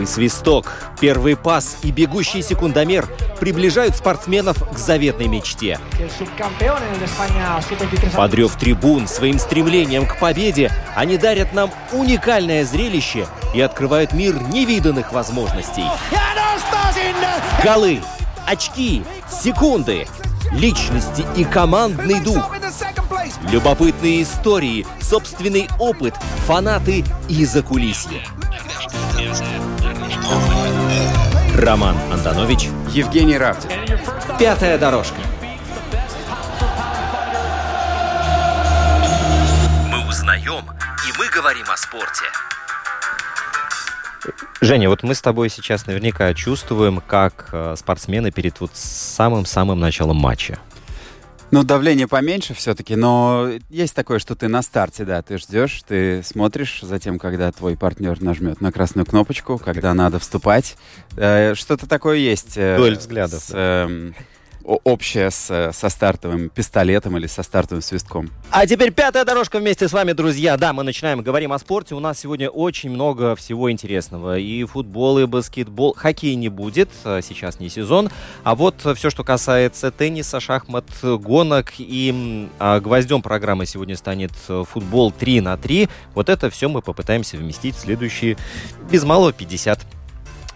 Первый свисток, первый пас и бегущий секундомер приближают спортсменов к заветной мечте. Подрев трибун своим стремлением к победе, они дарят нам уникальное зрелище и открывают мир невиданных возможностей. Голы, очки, секунды, личности и командный дух. Любопытные истории, собственный опыт, фанаты и закулисье. Роман Антонович, Евгений Равдин. Пятая дорожка. Мы узнаем, и мы говорим о спорте. Женя, вот мы с тобой сейчас наверняка чувствуем, как э, спортсмены перед вот самым-самым началом матча. Ну, давление поменьше все-таки, но есть такое, что ты на старте, да, ты ждешь, ты смотришь затем, когда твой партнер нажмет на красную кнопочку, когда надо вступать. Э, что-то такое есть. Э, Дуэль взглядов. С, э, общее с, со стартовым пистолетом или со стартовым свистком. А теперь пятая дорожка вместе с вами, друзья. Да, мы начинаем, говорим о спорте. У нас сегодня очень много всего интересного. И футбол, и баскетбол. Хоккей не будет, а сейчас не сезон. А вот все, что касается тенниса, шахмат, гонок и а, гвоздем программы сегодня станет футбол 3 на 3. Вот это все мы попытаемся вместить в следующие без малого 50 Э,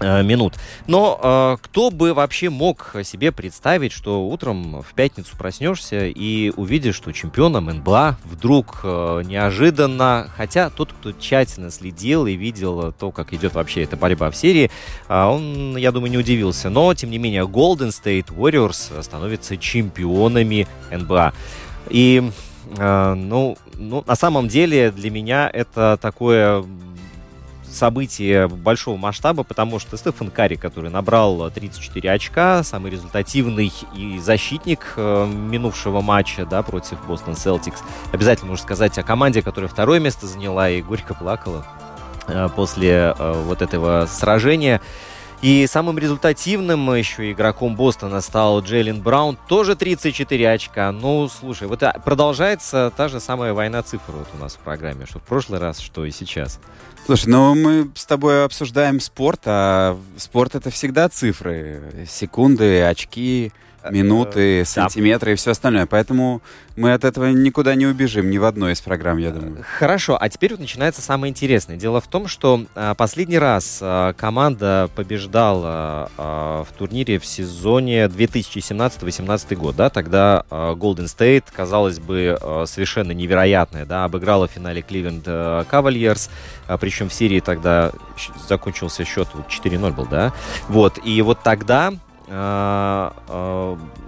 минут. Но э, кто бы вообще мог себе представить, что утром в пятницу проснешься и увидишь, что чемпионом НБА вдруг э, неожиданно, хотя тот, кто тщательно следил и видел то, как идет вообще эта борьба в серии, э, он, я думаю, не удивился. Но, тем не менее, Golden State Warriors становятся чемпионами НБА. И, э, ну, ну, на самом деле для меня это такое событие большого масштаба, потому что Стефан Карри, который набрал 34 очка, самый результативный и защитник э, минувшего матча да, против Бостон Селтикс. Обязательно нужно сказать о команде, которая второе место заняла и горько плакала э, после э, вот этого сражения. И самым результативным еще игроком Бостона стал Джейлен Браун, тоже 34 очка. Ну, слушай, вот продолжается та же самая война цифр вот у нас в программе, что в прошлый раз, что и сейчас. Слушай, ну мы с тобой обсуждаем спорт, а спорт это всегда цифры, секунды, очки, минуты, э, сантиметры и все остальное. Поэтому мы от этого никуда не убежим, ни в одной из программ, я думаю. Хорошо, а теперь вот начинается самое интересное. Дело в том, что а, последний раз а, команда побеждала в турнире в сезоне 2017-2018 год, да, тогда Golden State, казалось бы, совершенно невероятная, да, обыграла в финале Кливленд Кавальерс, а, причем в серии тогда закончился счет 4-0 был, да, вот, и вот тогда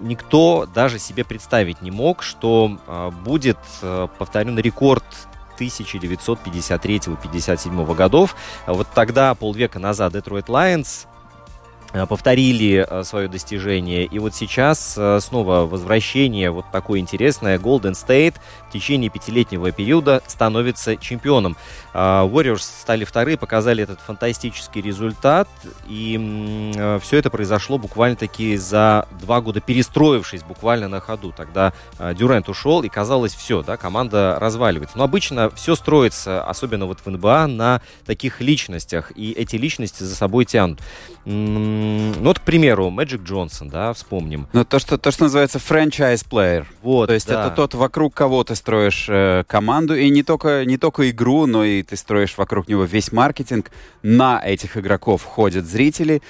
никто даже себе представить не мог, что а, будет повторен рекорд 1953-57 годов. Вот тогда, полвека назад, Detroit Lions Э, повторили э, свое достижение. И вот сейчас э, снова возвращение вот такое интересное. Golden State в течение пятилетнего периода становится чемпионом. Warriors стали вторые, показали этот фантастический результат. И все это произошло буквально-таки за два года, перестроившись буквально на ходу. Тогда Дюрент ушел, и казалось, все, да, команда разваливается. Но обычно все строится, особенно вот в НБА, на таких личностях. И эти личности за собой тянут. Ну вот, к примеру, Мэджик Джонсон, да, вспомним. Ну, то, что, то, что называется franchise-плеер. Вот, То есть да. это тот, вокруг кого ты строишь э, команду, и не только, не только игру, но и ты строишь вокруг него весь маркетинг. На этих игроков ходят зрители.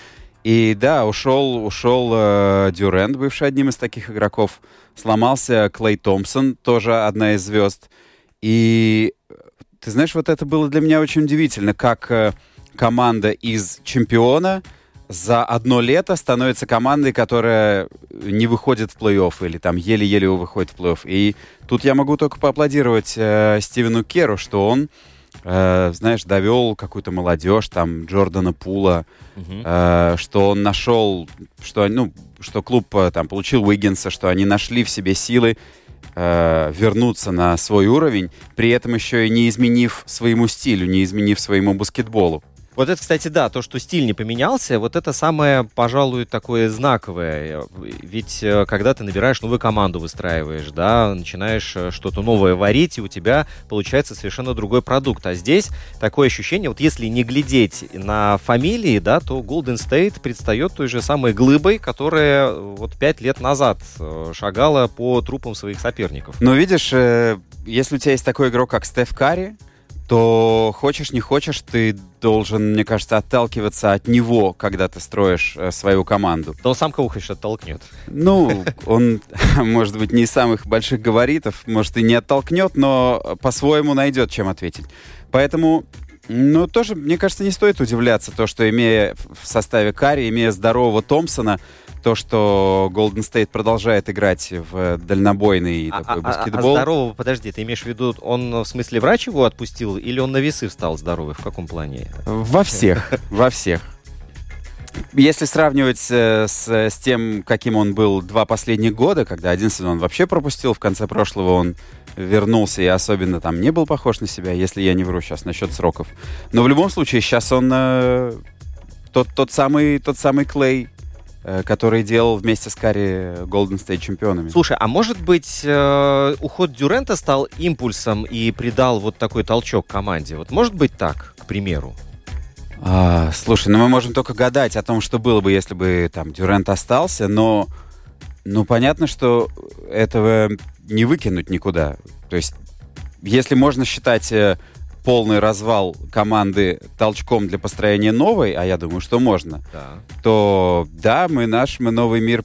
И да, ушел, ушел э, Дюрент, бывший одним из таких игроков. Сломался Клей Томпсон, тоже одна из звезд. И ты знаешь, вот это было для меня очень удивительно, как э, команда из чемпиона — за одно лето становится командой, которая не выходит в плей-офф или там еле-еле выходит в плей-офф. И тут я могу только поаплодировать э, Стивену Керу, что он, э, знаешь, довел какую-то молодежь, там Джордана Пула, э, что он нашел, что, ну, что клуб э, там получил Уиггинса, что они нашли в себе силы э, вернуться на свой уровень, при этом еще и не изменив своему стилю, не изменив своему баскетболу. Вот это, кстати, да, то, что стиль не поменялся, вот это самое, пожалуй, такое знаковое. Ведь э, когда ты набираешь новую команду, выстраиваешь, да, начинаешь э, что-то новое варить, и у тебя получается совершенно другой продукт. А здесь такое ощущение, вот если не глядеть на фамилии, да, то Golden State предстает той же самой глыбой, которая э, вот пять лет назад шагала по трупам своих соперников. Но видишь, если у тебя есть такой игрок, как Стеф Карри, то хочешь не хочешь, ты должен, мне кажется, отталкиваться от него, когда ты строишь э, свою команду. Да он сам кого хочешь оттолкнет. Ну, он, может быть, не из самых больших габаритов, может, и не оттолкнет, но по-своему найдет, чем ответить. Поэтому ну, тоже, мне кажется, не стоит удивляться то, что имея в составе Карри, имея здорового Томпсона, то, что Golden State продолжает играть в дальнобойный а, такой а, баскетбол. А, а здорового, подожди, ты имеешь в виду, он в смысле врач его отпустил, или он на весы встал здоровый? В каком плане? Во всех, во всех. Если сравнивать э, с, с тем, каким он был два последних года, когда один сезон вообще пропустил, в конце прошлого он вернулся и особенно там не был похож на себя, если я не вру сейчас насчет сроков. Но в любом случае сейчас он э, тот, тот самый тот самый Клей, Э, который делал вместе с Карри Golden State чемпионами. Слушай, а может быть э, уход Дюрента стал импульсом и придал вот такой толчок команде? Вот может быть так, к примеру? А, слушай, ну мы можем только гадать о том, что было бы, если бы там Дюрент остался, но ну понятно, что этого не выкинуть никуда. То есть, если можно считать э, полный развал команды толчком для построения новой, а я думаю, что можно, да. то да, мы наш, мы новый мир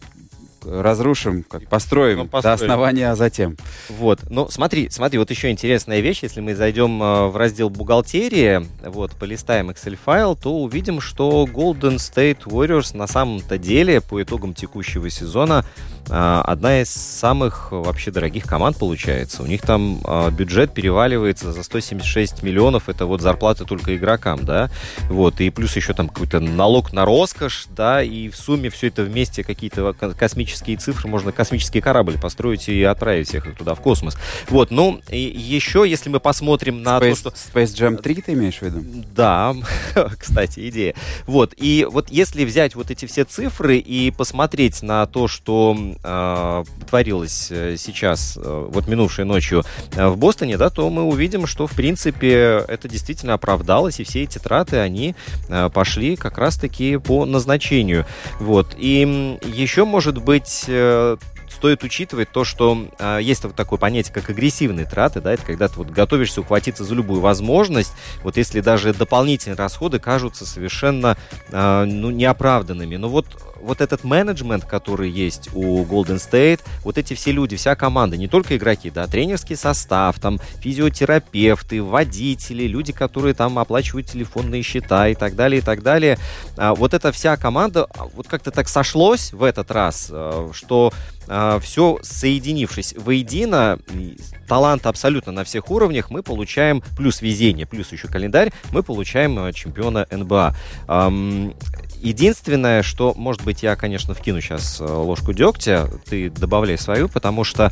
разрушим, как построим, ну, построим до основания, а затем. Вот, ну смотри, смотри, вот еще интересная вещь, если мы зайдем э, в раздел бухгалтерии, вот, полистаем Excel файл, то увидим, что Golden State Warriors на самом-то деле по итогам текущего сезона одна из самых вообще дорогих команд получается. У них там а, бюджет переваливается за 176 миллионов, это вот зарплаты только игрокам, да, вот, и плюс еще там какой-то налог на роскошь, да, и в сумме все это вместе какие-то космические цифры, можно космический корабль построить и отправить всех их туда в космос. Вот, ну, и еще, если мы посмотрим на Space, то, что... Space Jam 3 ты имеешь в виду? Да, кстати, идея. Вот, и вот если взять вот эти все цифры и посмотреть на то, что э, творилось э, сейчас, э, вот минувшей ночью э, в Бостоне, да, то мы увидим, что, в принципе, это действительно оправдалось, и все эти траты, они э, пошли как раз-таки по назначению. Вот. И еще, может быть, э, стоит учитывать то, что э, есть вот такое понятие, как агрессивные траты, да, это когда ты вот готовишься ухватиться за любую возможность, вот если даже дополнительные расходы кажутся совершенно, э, ну, неоправданными. Но вот вот этот менеджмент, который есть у Golden State, вот эти все люди, вся команда, не только игроки, да, тренерский состав, там физиотерапевты, водители, люди, которые там оплачивают телефонные счета и так далее, и так далее. А, вот эта вся команда, а, вот как-то так сошлось в этот раз, что все соединившись воедино, талант абсолютно на всех уровнях, мы получаем, плюс везение, плюс еще календарь, мы получаем чемпиона НБА. Единственное, что, может быть, я, конечно, вкину сейчас э, ложку дегтя, ты добавляй свою, потому что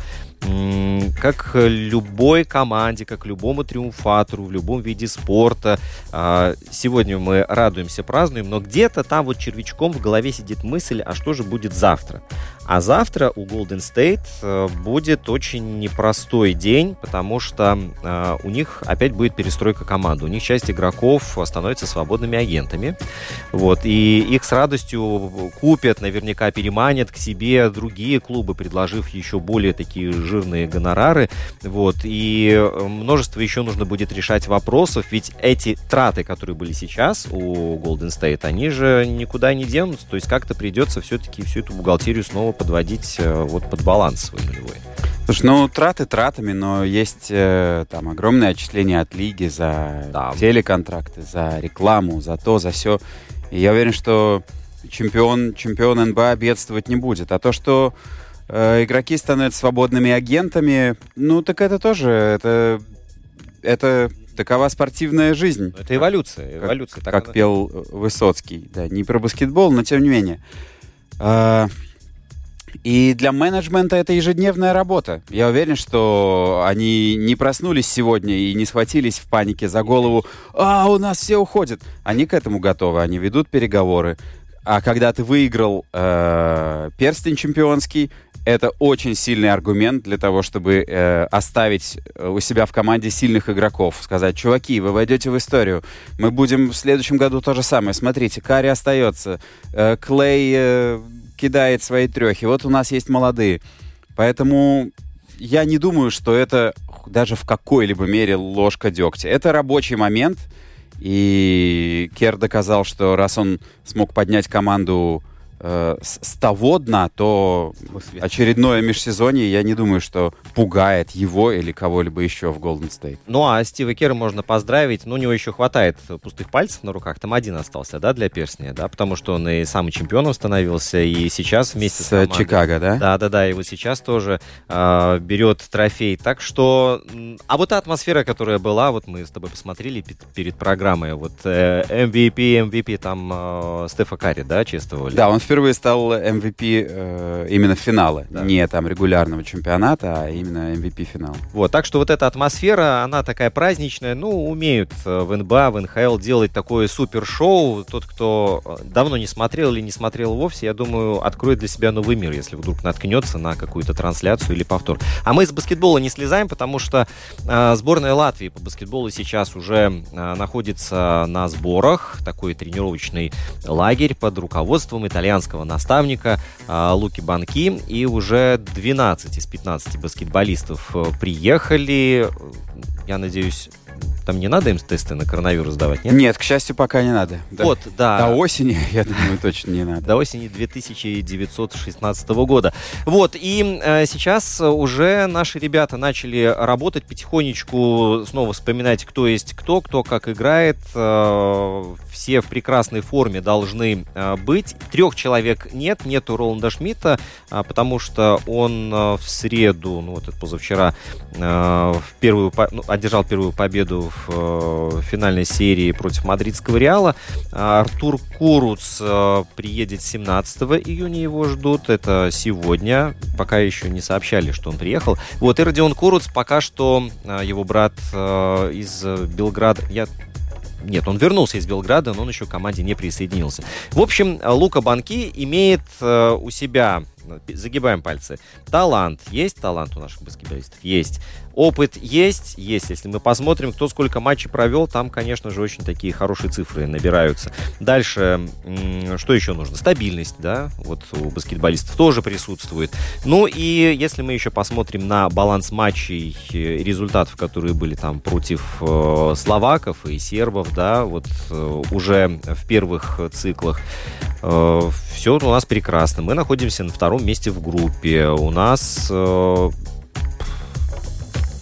как любой команде, как любому триумфатору в любом виде спорта, а, сегодня мы радуемся, празднуем, но где-то там вот червячком в голове сидит мысль, а что же будет завтра? А завтра у Golden State э, будет очень непростой день, потому что э, у них опять будет перестройка команды. У них часть игроков становится свободными агентами. Вот, и их с радостью купят, наверняка переманят к себе другие клубы, предложив еще более такие жирные гонорары. Вот, и э, множество еще нужно будет решать вопросов, ведь эти траты, которые были сейчас у Golden State, они же никуда не денутся. То есть как-то придется все-таки всю эту бухгалтерию снова подводить э, вот под баланс свой нулевой. Слушай, ну траты тратами, но есть э, там огромное отчисление от лиги за да. телеконтракты, за рекламу, за то, за все. И я уверен, что чемпион, чемпион НБА бедствовать не будет. А то, что э, игроки становятся свободными агентами, ну так это тоже, это, это такова спортивная жизнь. Это эволюция. эволюция как, как пел Высоцкий. Да, не про баскетбол, но тем не менее. А, И для менеджмента это ежедневная работа. Я уверен, что они не проснулись сегодня и не схватились в панике за голову. А, у нас все уходят. Они к этому готовы, они ведут переговоры. А когда ты выиграл э, перстень чемпионский, это очень сильный аргумент для того, чтобы э, оставить э, у себя в команде сильных игроков. Сказать, чуваки, вы войдете в историю. Мы будем в следующем году то же самое. Смотрите, Карри остается, э, Клей э, кидает свои трехи. Вот у нас есть молодые. Поэтому я не думаю, что это даже в какой-либо мере ложка дегтя. Это рабочий момент. И Кер доказал, что раз он смог поднять команду э, с, того дна, то очередное межсезонье, я не думаю, что пугает его или кого-либо еще в Golden State. Ну, а Стива Кера можно поздравить. Ну, у него еще хватает пустых пальцев на руках. Там один остался, да, для перстня, да, потому что он и самый чемпионом становился, и сейчас вместе с, с командой, Чикаго, да? Да-да-да, и вот сейчас тоже э, берет трофей. Так что... А вот та атмосфера, которая была, вот мы с тобой посмотрели перед программой, вот э, MVP, MVP там э, Стефа Карри, да, чествовали? Да, он впервые стал MVP э, именно финала. Да. Не там регулярного чемпионата, а именно MVP финала. Вот, так что вот эта атмосфера, она такая праздничная. Ну, умеют э, в НБА, в НХЛ делать такое супер-шоу. Тот, кто э, давно не смотрел или не смотрел вовсе, я думаю, откроет для себя новый мир, если вдруг наткнется на какую-то трансляцию или повтор. А мы из баскетбола не слезаем, потому что э, сборная Латвии по баскетболу сейчас уже э, находится на сборах. Такой тренировочный лагерь под руководством итальянского итальянского наставника а, Луки Банки. И уже 12 из 15 баскетболистов э, приехали. Я надеюсь, там не надо им тесты на коронавирус сдавать, нет? Нет, к счастью, пока не надо. Вот, да. До осени, я думаю, точно не надо. До осени 2916 года. Вот, и э, сейчас уже наши ребята начали работать потихонечку, снова вспоминать, кто есть кто, кто как играет. Э, все в прекрасной форме должны э, быть. Трех человек нет, нету Роланда Шмидта, э, потому что он э, в среду, ну вот это позавчера, э, в первую, ну, одержал первую победу в э, финальной серии против мадридского Реала. Артур Куруц э, приедет 17 июня, его ждут. Это сегодня. Пока еще не сообщали, что он приехал. Вот, и Родион Куруц пока что, э, его брат из Белграда, я нет, он вернулся из Белграда, но он еще к команде не присоединился. В общем, Лука Банки имеет у себя загибаем пальцы. Талант. Есть талант у наших баскетболистов? Есть. Опыт есть? Есть. Если мы посмотрим, кто сколько матчей провел, там, конечно же, очень такие хорошие цифры набираются. Дальше, что еще нужно? Стабильность, да, вот у баскетболистов тоже присутствует. Ну и если мы еще посмотрим на баланс матчей результатов, которые были там против э, словаков и сербов, да, вот э, уже в первых циклах, э, все у нас прекрасно. Мы находимся на втором месте в группе. У нас э,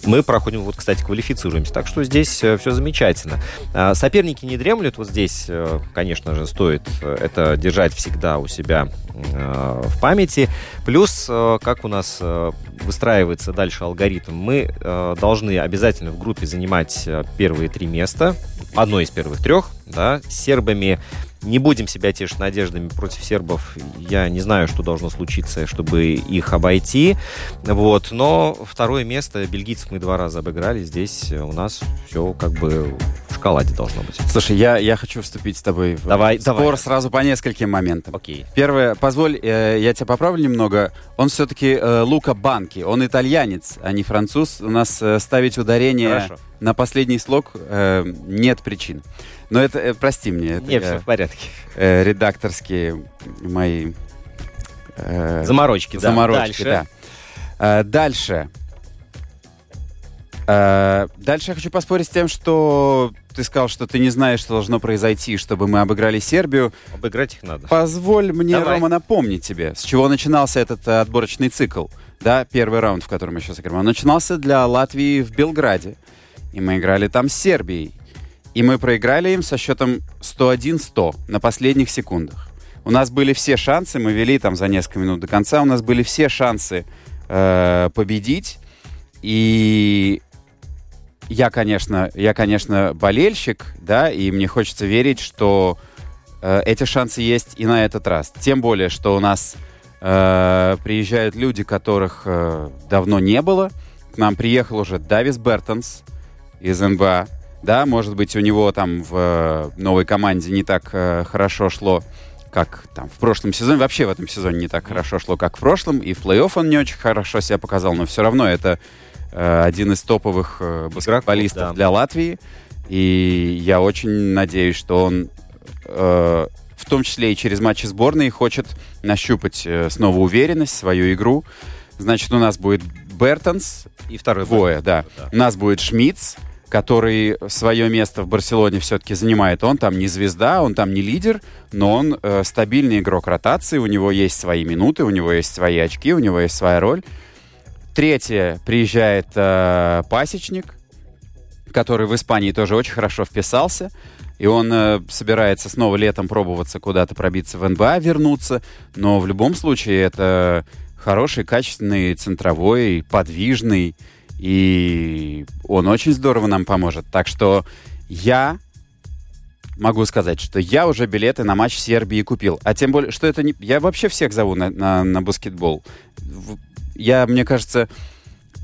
мы проходим, вот, кстати, квалифицируемся. Так что здесь э, все замечательно. А, соперники не дремлют. Вот здесь, э, конечно же, стоит это держать всегда у себя в памяти. Плюс, как у нас выстраивается дальше алгоритм, мы должны обязательно в группе занимать первые три места. Одно из первых трех, да, с сербами не будем себя тешить надеждами против сербов. Я не знаю, что должно случиться, чтобы их обойти. Вот. Но второе место бельгийцев мы два раза обыграли. Здесь у нас все как бы в шоколаде должно быть. Слушай, я, я хочу вступить с тобой в давай, спор давай. сразу по нескольким моментам. Окей. Первое, позволь, э, я тебя поправлю немного. Он все-таки э, Лука Банки. Он итальянец, а не француз. У нас э, ставить ударение Хорошо. на последний слог э, нет причин. Но это, э, прости мне. Это Не, все в порядке. Э, редакторские мои... Э, заморочки, да. Заморочки, дальше. да. Э, дальше. Э, дальше я хочу поспорить с тем, что ты сказал, что ты не знаешь, что должно произойти, чтобы мы обыграли Сербию. Обыграть их надо. Позволь мне, Давай. Рома, напомнить тебе, с чего начинался этот э, отборочный цикл. Да, первый раунд, в котором мы сейчас играем. Он начинался для Латвии в Белграде. И мы играли там с Сербией. И мы проиграли им со счетом 101-100 на последних секундах. У нас были все шансы, мы вели там за несколько минут до конца, у нас были все шансы э, победить. И я, конечно, я, конечно, болельщик, да, и мне хочется верить, что э, эти шансы есть и на этот раз. Тем более, что у нас Э, приезжают люди, которых э, давно не было. К нам приехал уже Давис Бертонс из НБА. Да, может быть, у него там в э, новой команде не так э, хорошо шло, как там в прошлом сезоне. Вообще в этом сезоне не так хорошо шло, как в прошлом. И в плей-офф он не очень хорошо себя показал, но все равно это э, один из топовых э, баскетболистов да. для Латвии. И я очень надеюсь, что он э, в том числе и через матчи сборной, хочет нащупать э, снова уверенность, свою игру. Значит, у нас будет Бертонс. И второй Двое, да. да. У нас будет Шмидц, который свое место в Барселоне все-таки занимает. Он там не звезда, он там не лидер, но он э, стабильный игрок ротации, у него есть свои минуты, у него есть свои очки, у него есть своя роль. Третье, приезжает э, Пасечник, который в Испании тоже очень хорошо вписался. И он э, собирается снова летом пробоваться куда-то пробиться в НБА, вернуться. Но в любом случае это хороший, качественный, центровой, подвижный. И он очень здорово нам поможет. Так что я могу сказать, что я уже билеты на матч Сербии купил. А тем более, что это не... Я вообще всех зову на, на, на баскетбол. Я, мне кажется,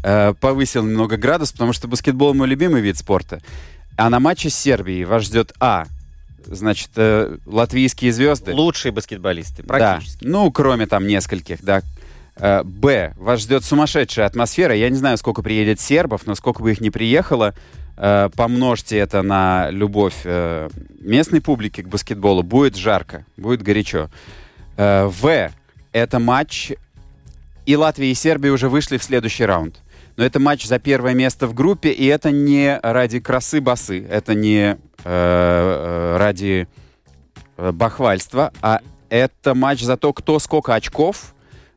э, повысил немного градус, потому что баскетбол мой любимый вид спорта. А на матче с Сербией вас ждет А. Значит, э, латвийские звезды. Лучшие баскетболисты, практически. Да. Ну, кроме там нескольких, да. Э, Б. Вас ждет сумасшедшая атмосфера. Я не знаю, сколько приедет сербов, но сколько бы их ни приехало, э, помножьте это на любовь э, местной публики к баскетболу. Будет жарко, будет горячо. В. Это матч. И Латвия, и Сербия уже вышли в следующий раунд но это матч за первое место в группе, и это не ради красы басы, это не ради бахвальства, а это матч за то, кто сколько очков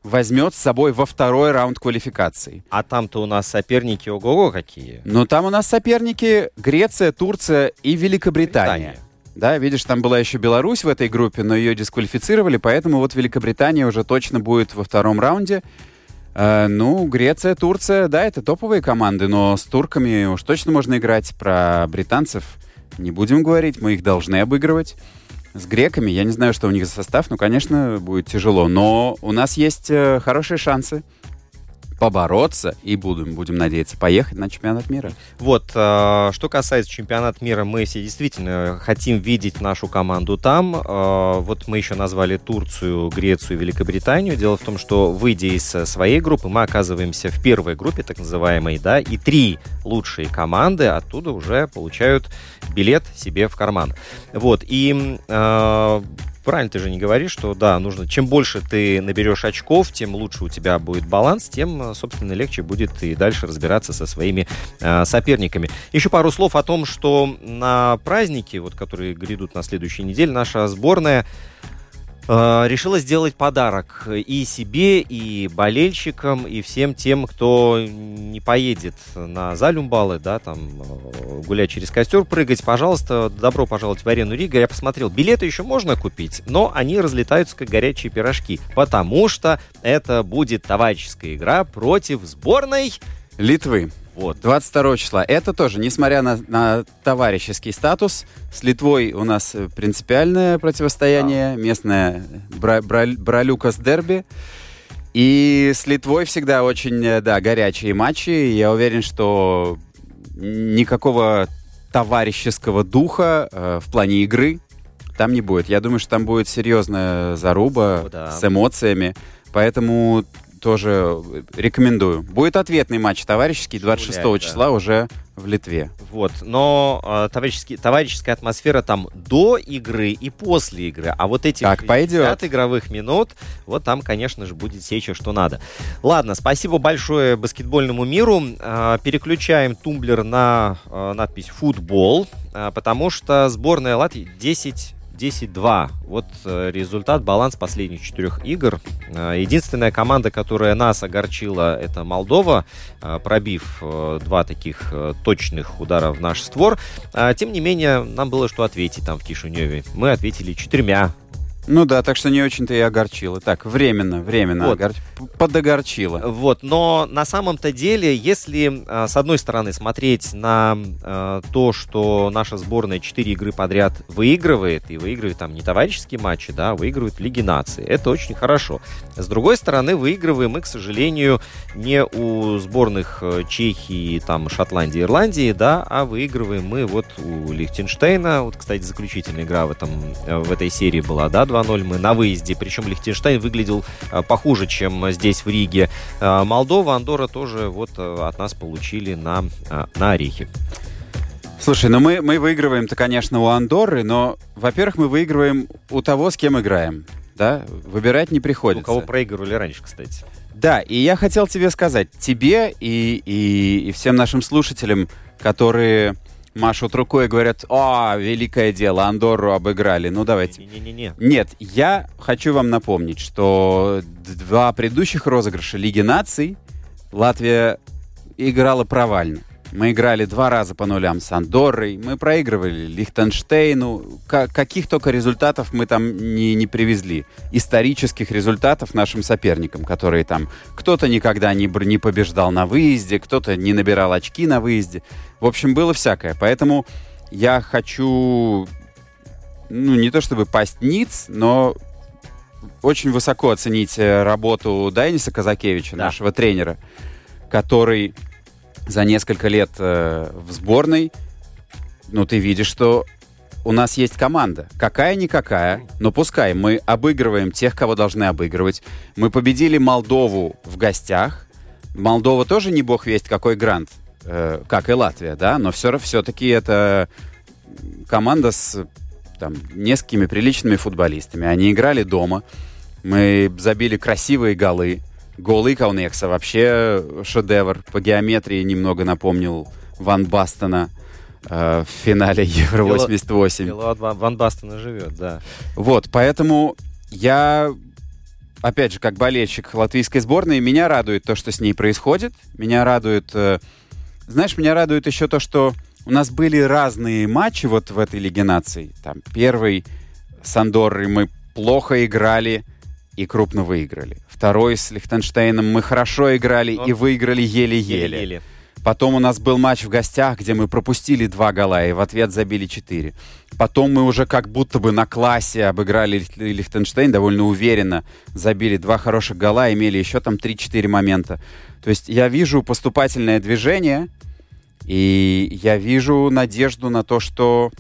возьмет с собой во второй раунд квалификации. А там-то у нас соперники ого-го какие. Ну, там у нас соперники Греция, Турция и Великобритания. Британия. Да, видишь, там была еще Беларусь в этой группе, но ее дисквалифицировали, поэтому вот Великобритания уже точно будет во втором раунде. Э, ну, Греция, Турция, да, это топовые команды, но с турками уж точно можно играть. Про британцев не будем говорить, мы их должны обыгрывать. С греками, я не знаю, что у них за состав, ну, конечно, будет тяжело, но у нас есть э, хорошие шансы побороться и будем, будем надеяться, поехать на чемпионат мира. Вот, э, что касается чемпионата мира, мы все действительно хотим видеть нашу команду там. Э, вот мы еще назвали Турцию, Грецию, Великобританию. Дело в том, что выйдя из своей группы, мы оказываемся в первой группе, так называемой, да, и три лучшие команды оттуда уже получают билет себе в карман. Вот, и э, правильно ты же не говоришь, что да, нужно, чем больше ты наберешь очков, тем лучше у тебя будет баланс, тем, собственно, легче будет и дальше разбираться со своими э, соперниками. Еще пару слов о том, что на праздники, вот, которые грядут на следующей неделе, наша сборная Э, решила сделать подарок и себе, и болельщикам, и всем тем, кто не поедет на Залюмбалы, да, там э, гулять через костер, прыгать, пожалуйста, добро пожаловать в арену Рига. Я посмотрел, билеты еще можно купить, но они разлетаются как горячие пирожки, потому что это будет товарищеская игра против сборной Литвы. Вот. 22 числа. Это тоже, несмотря на, на товарищеский статус, с Литвой у нас принципиальное противостояние, да. местное бра, бра, бралюкас дерби. И с Литвой всегда очень, да, горячие матчи. Я уверен, что никакого товарищеского духа э, в плане игры там не будет. Я думаю, что там будет серьезная заруба да. с эмоциями. Поэтому тоже рекомендую. Будет ответный матч товарищеский 26 Гулять, числа да. уже в Литве. Вот, но э, товарищеский, товарищеская атмосфера там до игры и после игры, а вот эти как 50 игровых минут, вот там, конечно же, будет сеча, что надо. Ладно, спасибо большое баскетбольному миру. Э, переключаем тумблер на э, надпись «Футбол», э, потому что сборная Латвии 10 10-2. Вот э, результат, баланс последних четырех игр. Э, единственная команда, которая нас огорчила, это Молдова, э, пробив два таких точных удара в наш створ. А, тем не менее, нам было что ответить там в Кишиневе. Мы ответили четырьмя Ну да, так что не очень-то и огорчило. Так, временно, временно вот. огор... подогорчило. Вот, но на самом-то деле, если а, с одной стороны смотреть на а, то, что наша сборная 4 игры подряд выигрывает, и выигрывает там не товарищеские матчи, да, а выигрывает Лиги Нации, это очень хорошо. С другой стороны, выигрываем мы, к сожалению, не у сборных э, Чехии, там, Шотландии, Ирландии, да, а выигрываем мы вот у Лихтенштейна. Вот, кстати, заключительная игра в, этом, э, в этой серии была, да, 2-0 мы на выезде. Причем Лихтенштейн выглядел э, похуже, чем здесь в Риге. Э, Молдова, Андора тоже вот э, от нас получили на, на орехи. Слушай, ну мы, мы выигрываем-то, конечно, у Андоры, но, во-первых, мы выигрываем у того, с кем играем. Да? Выбирать не приходится. У кого проигрывали раньше, кстати. Да, и я хотел тебе сказать, тебе и, и, и всем нашим слушателям, которые машут рукой и говорят, о, великое дело, Андорру обыграли. Ну, давайте. Не-не-не. Нет, я хочу вам напомнить, что два предыдущих розыгрыша Лиги наций Латвия играла провально. Мы играли два раза по нулям с Андоррой, мы проигрывали Лихтенштейну. К- каких только результатов мы там не, не привезли. Исторических результатов нашим соперникам, которые там... Кто-то никогда не, не побеждал на выезде, кто-то не набирал очки на выезде. В общем, было всякое. Поэтому я хочу, ну, не то чтобы пасть ниц, но очень высоко оценить э, работу Дайниса Казакевича, да. нашего тренера, который за несколько лет э, в сборной, ну, ты видишь, что у нас есть команда. Какая-никакая, но пускай мы обыгрываем тех, кого должны обыгрывать. Мы победили Молдову в гостях. Молдова тоже не бог весть какой грант, э, как и Латвия, да, но все, все-таки это команда с там, несколькими приличными футболистами. Они играли дома. Мы забили красивые голы. Голы Каунекса вообще шедевр. По геометрии немного напомнил Ван Бастона э, в финале Евро 88. Ван, Ван Бастона живет, да. Вот, поэтому я, опять же, как болельщик латвийской сборной, меня радует то, что с ней происходит. Меня радует... Э, знаешь, меня радует еще то, что у нас были разные матчи вот в этой Лиге наций. Там первый с Андоррой мы плохо играли и крупно выиграли. Второй с Лихтенштейном мы хорошо играли Но... и выиграли еле-еле. Потом у нас был матч в гостях, где мы пропустили два гола и в ответ забили четыре. Потом мы уже как будто бы на классе обыграли Лихтенштейн довольно уверенно. Забили два хороших гола, имели еще там 3-4 момента. То есть я вижу поступательное движение, и я вижу надежду на то, что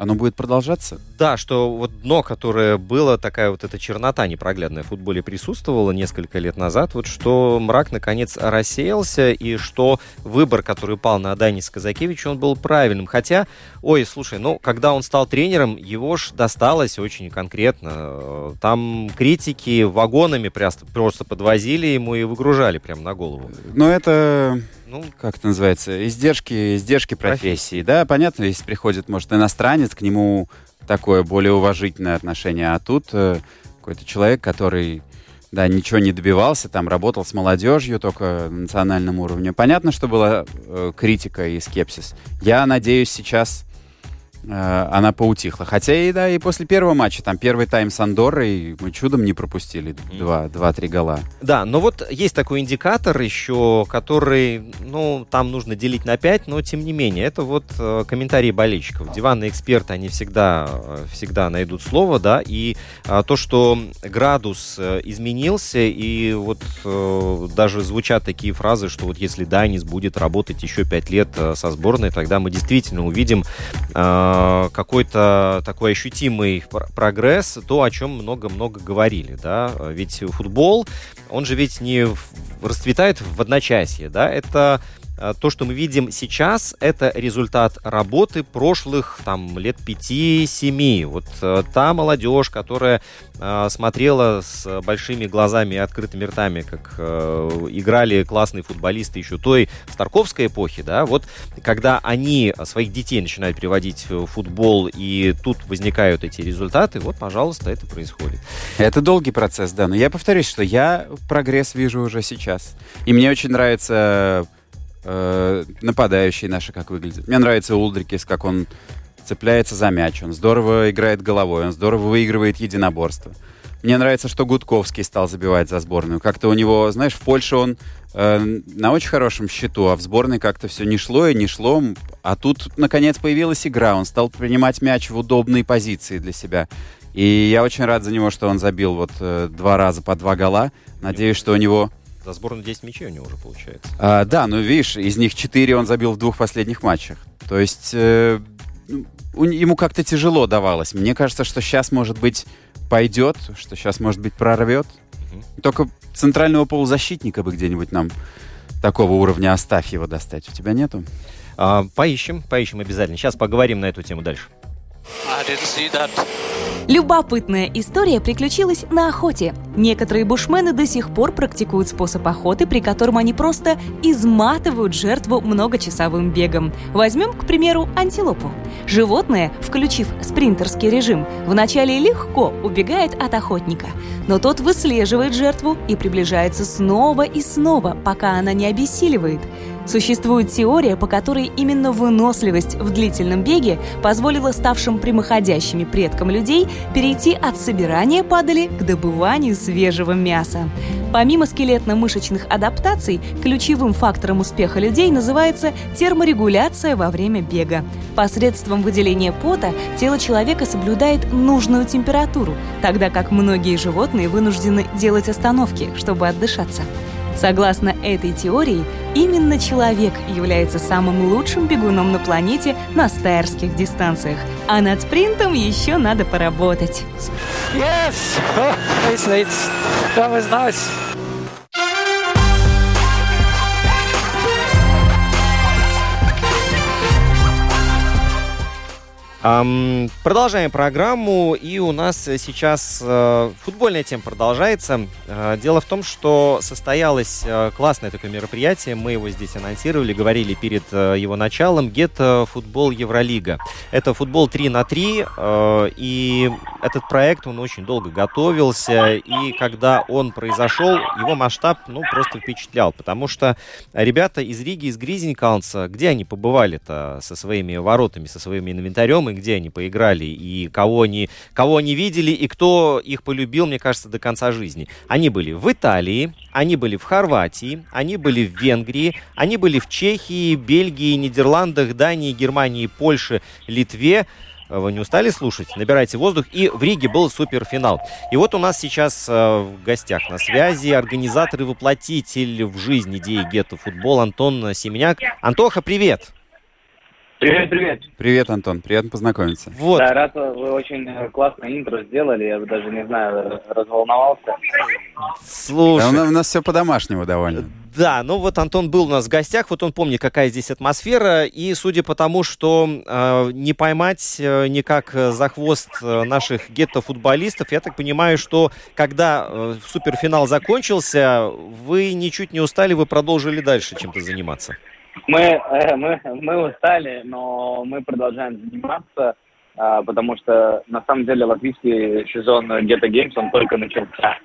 оно будет продолжаться? Да, что вот дно, которое было, такая вот эта чернота непроглядная в футболе присутствовала несколько лет назад, вот что мрак наконец рассеялся, и что выбор, который пал на Данис Казакевич, он был правильным. Хотя, ой, слушай, ну, когда он стал тренером, его ж досталось очень конкретно. Там критики вагонами просто подвозили ему и выгружали прямо на голову. Но это ну, как это называется, издержки, издержки профессии, да, понятно, если приходит, может, иностранец, к нему такое более уважительное отношение, а тут э, какой-то человек, который, да, ничего не добивался, там, работал с молодежью только на национальном уровне. Понятно, что была э, критика и скепсис. Я надеюсь, сейчас она поутихла. Хотя и да, и после первого матча, там первый тайм с Андорой, мы чудом не пропустили два-три гола. Да, но вот есть такой индикатор еще, который, ну, там нужно делить на 5, но тем не менее, это вот э, комментарии болельщиков. Диванные эксперты, они всегда, э, всегда найдут слово, да, и э, то, что градус э, изменился, и вот э, даже звучат такие фразы, что вот если Данис будет работать еще 5 лет э, со сборной, тогда мы действительно увидим э, Э, какой-то такой ощутимый прогресс, то, о чем много-много говорили, да, ведь футбол, он же ведь не расцветает в одночасье, да, это Э, то, что мы видим сейчас, это результат работы прошлых там лет 5-7. Вот э, та молодежь, которая э, смотрела с большими глазами и открытыми ртами, как играли классные футболисты еще той Старковской эпохи, да, вот когда они своих детей начинают приводить в футбол, и тут возникают эти результаты, вот, пожалуйста, это происходит. Это долгий процесс, да, но я повторюсь, что я прогресс вижу уже сейчас. И мне очень нравится э, нападающие наши как выглядят. Мне нравится Улдрикис, как он цепляется за мяч, он здорово играет головой, он здорово выигрывает единоборство. Мне нравится, что Гудковский стал забивать за сборную. Как-то у него, знаешь, в Польше он э, на очень хорошем счету, а в сборной как-то все не шло и не шло. А тут, наконец, появилась игра. Он стал принимать мяч в удобные позиции для себя. И я очень рад за него, что он забил вот э, два раза по два гола. Надеюсь, что у него... За сборную 10 мячей у него уже получается. А, да, ну видишь, из них 4 он забил в двух последних матчах. То есть э, ему как-то тяжело давалось. Мне кажется, что сейчас, может быть, пойдет, что сейчас, может быть, прорвет. Угу. Только центрального полузащитника бы где-нибудь нам такого уровня оставь его достать. У тебя нету? А, поищем, поищем обязательно. Сейчас поговорим на эту тему дальше. Любопытная история приключилась на охоте. Некоторые бушмены до сих пор практикуют способ охоты, при котором они просто изматывают жертву многочасовым бегом. Возьмем, к примеру, антилопу. Животное, включив спринтерский режим, вначале легко убегает от охотника, но тот выслеживает жертву и приближается снова и снова, пока она не обессиливает. Существует теория, по которой именно выносливость в длительном беге позволила ставшим прямоходящими предкам людей перейти от собирания падали к добыванию свежего мяса. Помимо скелетно-мышечных адаптаций, ключевым фактором успеха людей называется терморегуляция во время бега. Посредством выделения пота тело человека соблюдает нужную температуру, тогда как многие животные вынуждены делать остановки, чтобы отдышаться. Согласно этой теории, именно человек является самым лучшим бегуном на планете на стайерских дистанциях. А над спринтом еще надо поработать. Yes! it's, it's, that was nice. Um, продолжаем программу, и у нас сейчас uh, футбольная тема продолжается. Uh, дело в том, что состоялось uh, классное такое мероприятие, мы его здесь анонсировали, говорили перед его началом, Get Футбол Евролига. Это футбол 3 на 3, и этот проект, он очень долго готовился, и когда он произошел, его масштаб, ну, просто впечатлял, потому что ребята из Риги, из Гризенкаунса, где они побывали-то со своими воротами, со своим инвентарем, и где они поиграли, и кого они, кого они видели, и кто их полюбил, мне кажется, до конца жизни. Они были в Италии, они были в Хорватии, они были в Венгрии, они были в Чехии, Бельгии, Нидерландах, Дании, Германии, Польше, Литве. Вы не устали слушать? Набирайте воздух. И в Риге был суперфинал. И вот у нас сейчас э, в гостях на связи организатор и воплотитель в жизнь идеи Гетто Футбол Антон Семеняк. Антоха, привет! Привет, привет. Привет, Антон. Приятно познакомиться. Вот. Да, рад, вы очень классное интро сделали. Я даже не знаю, разволновался. Слушай. Да, у нас все по-домашнему довольно. Да, ну вот Антон был у нас в гостях, вот он помнит, какая здесь атмосфера, и судя по тому, что э, не поймать э, никак за хвост э, наших гетто-футболистов, я так понимаю, что когда э, суперфинал закончился, вы ничуть не устали, вы продолжили дальше чем-то заниматься. Мы, э, мы, мы устали, но мы продолжаем заниматься, э, потому что на самом деле латвийский сезон Geta Games, он только начался.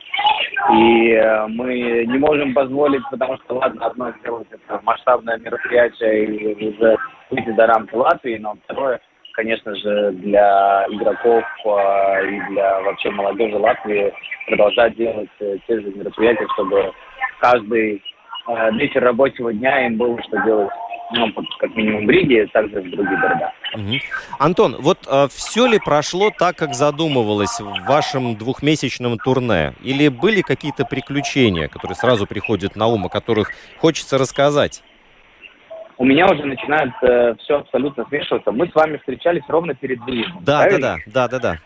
И э, мы не можем позволить, потому что, ладно, одно сделать это масштабное мероприятие и уже выйти до рамки Латвии, но второе, конечно же, для игроков э, и для вообще молодежи Латвии продолжать делать э, те же мероприятия, чтобы каждый Э, вечер рабочего дня им было что делать ну, как минимум в Риге, также в других городах. Угу. Антон, вот э, все ли прошло так, как задумывалось в вашем двухмесячном турне? Или были какие-то приключения, которые сразу приходят на ум, о которых хочется рассказать? У меня уже начинает э, все абсолютно смешиваться. Мы с вами встречались ровно перед выездом. Да, да, да, да, да, да.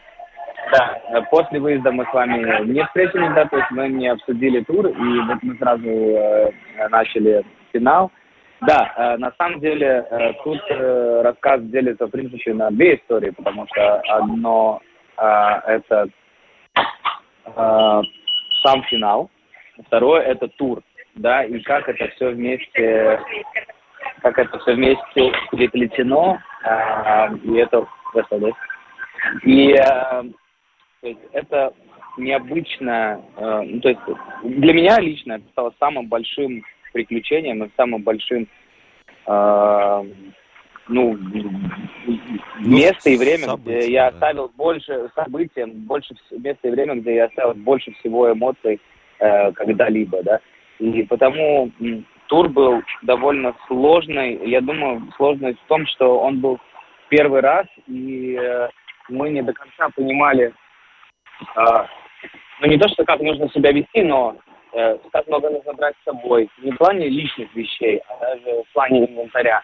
Да, после выезда мы с вами не встретились, да, то есть мы не обсудили тур, и вот мы сразу э, начали финал. Да, э, на самом деле э, тут э, рассказ делится, в принципе, на две истории, потому что одно э, это э, сам финал, второе это тур, да, и как это все вместе, как это все вместе переплетено, э, и это, и э, то есть это необычно, э, ну, то есть для меня лично это стало самым большим приключением и самым большим э, ну, ну место и время, события, где я оставил больше событий, больше место и время, где я оставил больше всего эмоций э, когда-либо, да. И потому тур был довольно сложный. Я думаю, сложность в том, что он был первый раз, и э, мы не до конца понимали, ну не то, что как нужно себя вести, но э, как много нужно брать с собой. Не в плане личных вещей, а даже в плане инвентаря.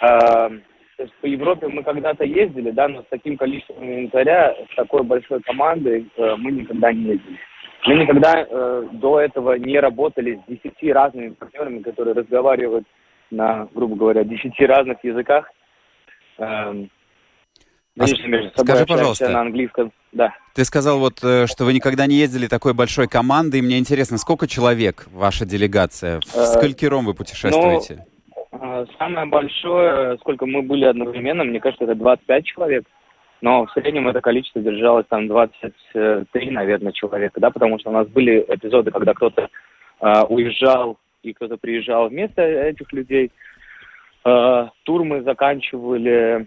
Э, то есть по Европе мы когда-то ездили, да, но с таким количеством инвентаря, с такой большой командой э, мы никогда не ездили. Мы никогда э, до этого не работали с десяти разными партнерами, которые разговаривают на, грубо говоря, десяти разных языках. Эм, а скажи, пожалуйста, на английском. Да. Ты сказал вот, э, что вы никогда не ездили такой большой командой. Мне интересно, сколько человек ваша делегация? В э, сколькиром вы путешествуете? Ну, самое большое, сколько мы были одновременно, мне кажется, это 25 человек. Но в среднем это количество держалось там 23, наверное, человека, да, потому что у нас были эпизоды, когда кто-то э, уезжал и кто-то приезжал вместо этих людей. Э, тур мы заканчивали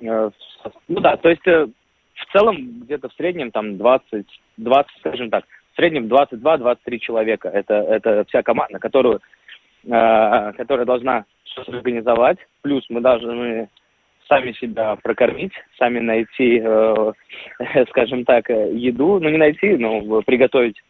Э, ну да, то есть э, в целом где-то в среднем там 20, 20, скажем так, в среднем 22-23 человека. Это, это вся команда, которую, э, которая должна что-то организовать. Плюс мы должны сами себя прокормить, сами найти, э, скажем так, еду. Ну, не найти, но приготовить.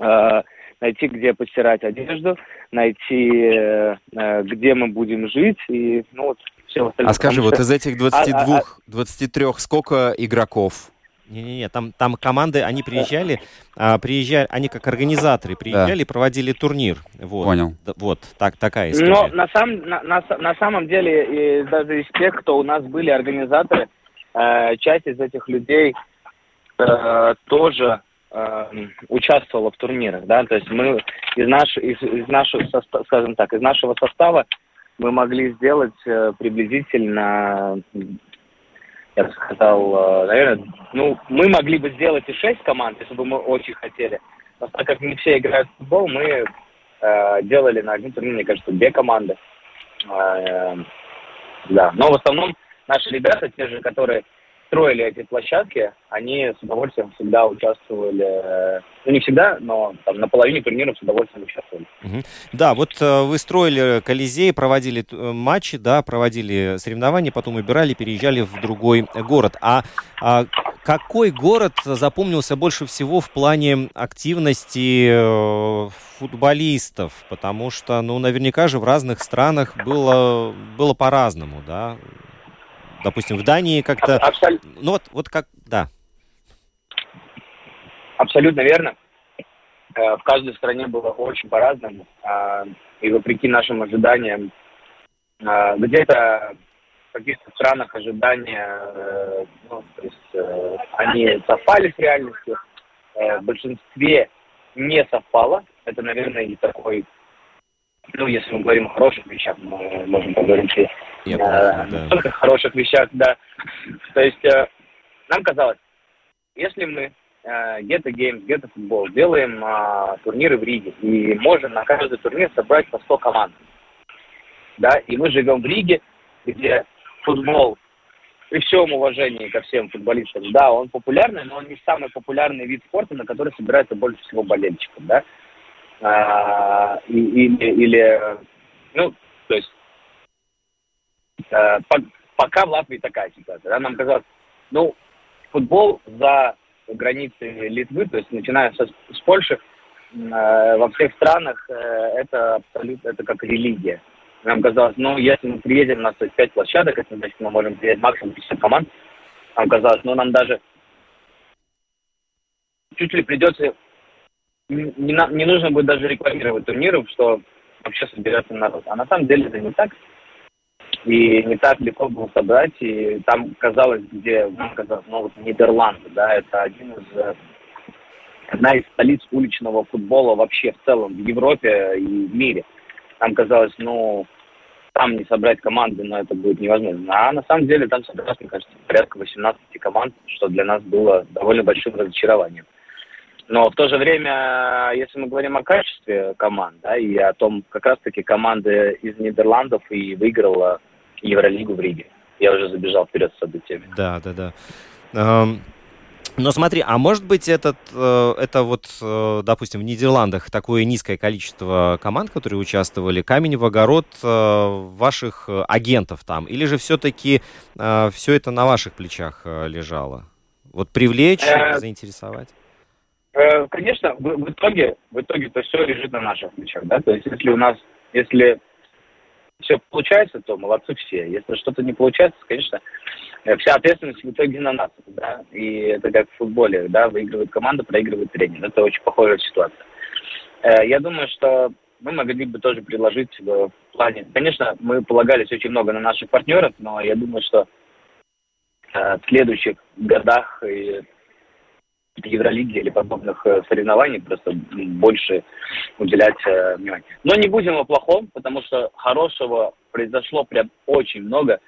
Э, найти, где постирать одежду, найти, э, э где мы будем жить. И, ну, вот, все остальное. А скажи, вот из этих 22, а, а, 23 а сколько игроков? Не-не-не, там, там команды, они приезжали, а, приезжали, они как организаторы приезжали да. проводили турнир. Вот. Понял. Вот, так, такая история. Но на, сам, на, на, на самом деле, и даже из тех, кто у нас были организаторы, э, часть из этих людей э, тоже э, участвовала в турнирах, да, то есть мы из, наш, из, из нашего, скажем так, из нашего состава мы могли сделать э, приблизительно, я бы сказал, э, наверное, ну, мы могли бы сделать и шесть команд, если бы мы очень хотели. Но так как не все играют в футбол, мы э, делали на один турнир, мне кажется, две команды. Э, да, но в основном наши ребята, те же, которые строили эти площадки, они с удовольствием всегда участвовали, э, ну не всегда, но там на половине турниров с удовольствием участвовали. Угу. Да, вот э, вы строили Колизей, проводили э, матчи, да, проводили соревнования, потом убирали, переезжали в другой город. А, а какой город запомнился больше всего в плане активности футболистов? Потому что, ну, наверняка же в разных странах было, было по-разному, да? Допустим, в Дании как-то... Абсол... Ну вот, вот как, да. Абсолютно верно. Э, в каждой стране было очень по-разному. А, и вопреки нашим ожиданиям, а, где-то в каких-то странах ожидания, э, ну, то есть э, они совпали с реальностью. В большинстве не совпало. Это, наверное, и такой ну, если мы говорим о хороших вещах, мы можем поговорить и Я э, да. только хороших вещах, да. То есть э, нам казалось, если мы э, Games, Get the Football делаем э, турниры в Риге и можем на каждый турнир собрать по 100 команд, да, и мы живем в Риге, где футбол при всем уважении ко всем футболистам, да, он популярный, но он не самый популярный вид спорта, на который собирается больше всего болельщиков, да а, или, или, ну, то есть, а, по, пока в Латвии такая ситуация, да, нам казалось, ну, футбол за границей Литвы, то есть начиная со, с Польши, э, во всех странах э, это абсолютно, это как религия. Нам казалось, ну, если мы приедем, у нас есть 5 площадок, это значит, мы можем приехать максимум 50 команд. Нам казалось, ну, нам даже чуть ли придется не, не нужно будет даже рекламировать турниров, что вообще соберется народ. А на самом деле это не так. И не так легко было собрать. И там казалось, где, ну, казалось, ну, вот Нидерланды, да, это один из э, одна из столиц уличного футбола вообще в целом в Европе и в мире. Там казалось, ну, там не собрать команды, но это будет невозможно. А на самом деле там собралось, мне кажется, порядка 18 команд, что для нас было довольно большим разочарованием. Но в то же время, если мы говорим о качестве команд, да, и о том, как раз-таки команды из Нидерландов и выиграла Евролигу в Риге. Я уже забежал вперед с событиями. Да, да, да. Um... Но смотри, а может быть этот, э, это вот, э, допустим, в Нидерландах такое низкое количество команд, которые участвовали, камень в огород ваших агентов там? Или же все-таки все это на ваших плечах лежало? Вот привлечь, заинтересовать? Конечно, в, итоге, в итоге это все лежит на наших плечах, да, то есть если у нас, если все получается, то молодцы все. Если что-то не получается, конечно, э, вся ответственность в итоге на нас, да, и это как в футболе, да, выигрывает команда, проигрывает тренер. Это очень похожая ситуация. Э, я думаю, что мы могли бы тоже предложить в плане... Конечно, мы полагались очень много на наших партнеров, но я думаю, что э, в следующих годах и Евролиги или подобных э, соревнований, просто больше уделять э, внимание. Но не будем о плохом, потому что хорошего произошло прям очень много.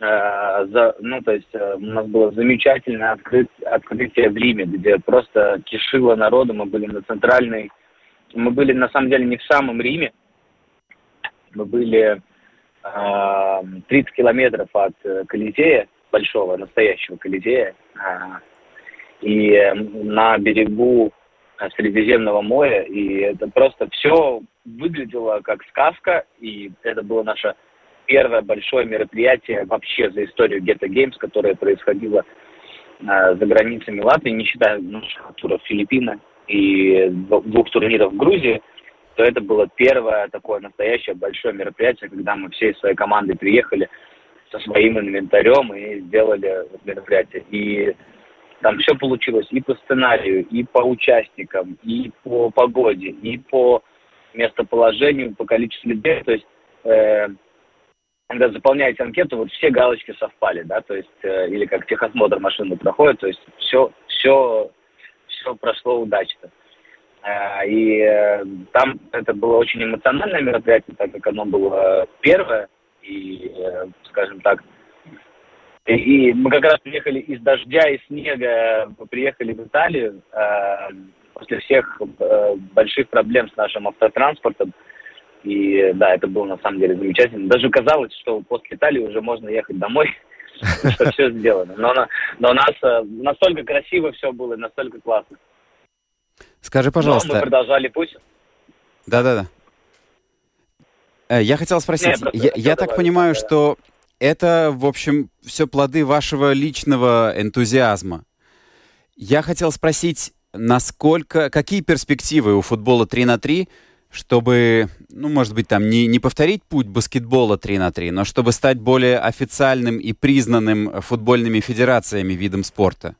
Э, за, ну, то есть э, у нас было замечательное открыть, открытие в Риме, где просто кишило народу, мы были на центральной, мы были на самом деле не в самом Риме, мы были э, 30 километров от э, Колизея, большого, настоящего Колизея, э, и на берегу Средиземного моря, и это просто все выглядело как сказка, и это было наше первое большое мероприятие вообще за историю Ghetto Games, которое происходило э, за границами Латвии, не считая наших туров Филиппины и двух турниров в Грузии, то это было первое такое настоящее большое мероприятие, когда мы всей своей командой приехали со своим инвентарем и сделали мероприятие. И там все получилось и по сценарию, и по участникам, и по погоде, и по местоположению, по количеству людей. То есть, э, когда заполняете анкету, вот все галочки совпали, да, то есть, э, или как техосмотр машины проходит, то есть все, все, все прошло удачно. Э, и э, там это было очень эмоциональное мероприятие, так как оно было первое, и, э, скажем так, и мы как раз приехали из дождя и снега, приехали в Италию э, после всех э, больших проблем с нашим автотранспортом. И да, это было на самом деле замечательно. Даже казалось, что после Италии уже можно ехать домой, что все сделано. Но, но у нас э, настолько красиво все было, настолько классно. Скажи, пожалуйста. Но мы продолжали путь. Да-да-да. Э, я хотел спросить, Нет, я, я так понимаю, что это, в общем, все плоды вашего личного энтузиазма. Я хотел спросить, насколько, какие перспективы у футбола 3 на 3, чтобы, ну, может быть, там не, не повторить путь баскетбола 3 на 3, но чтобы стать более официальным и признанным футбольными федерациями видом спорта?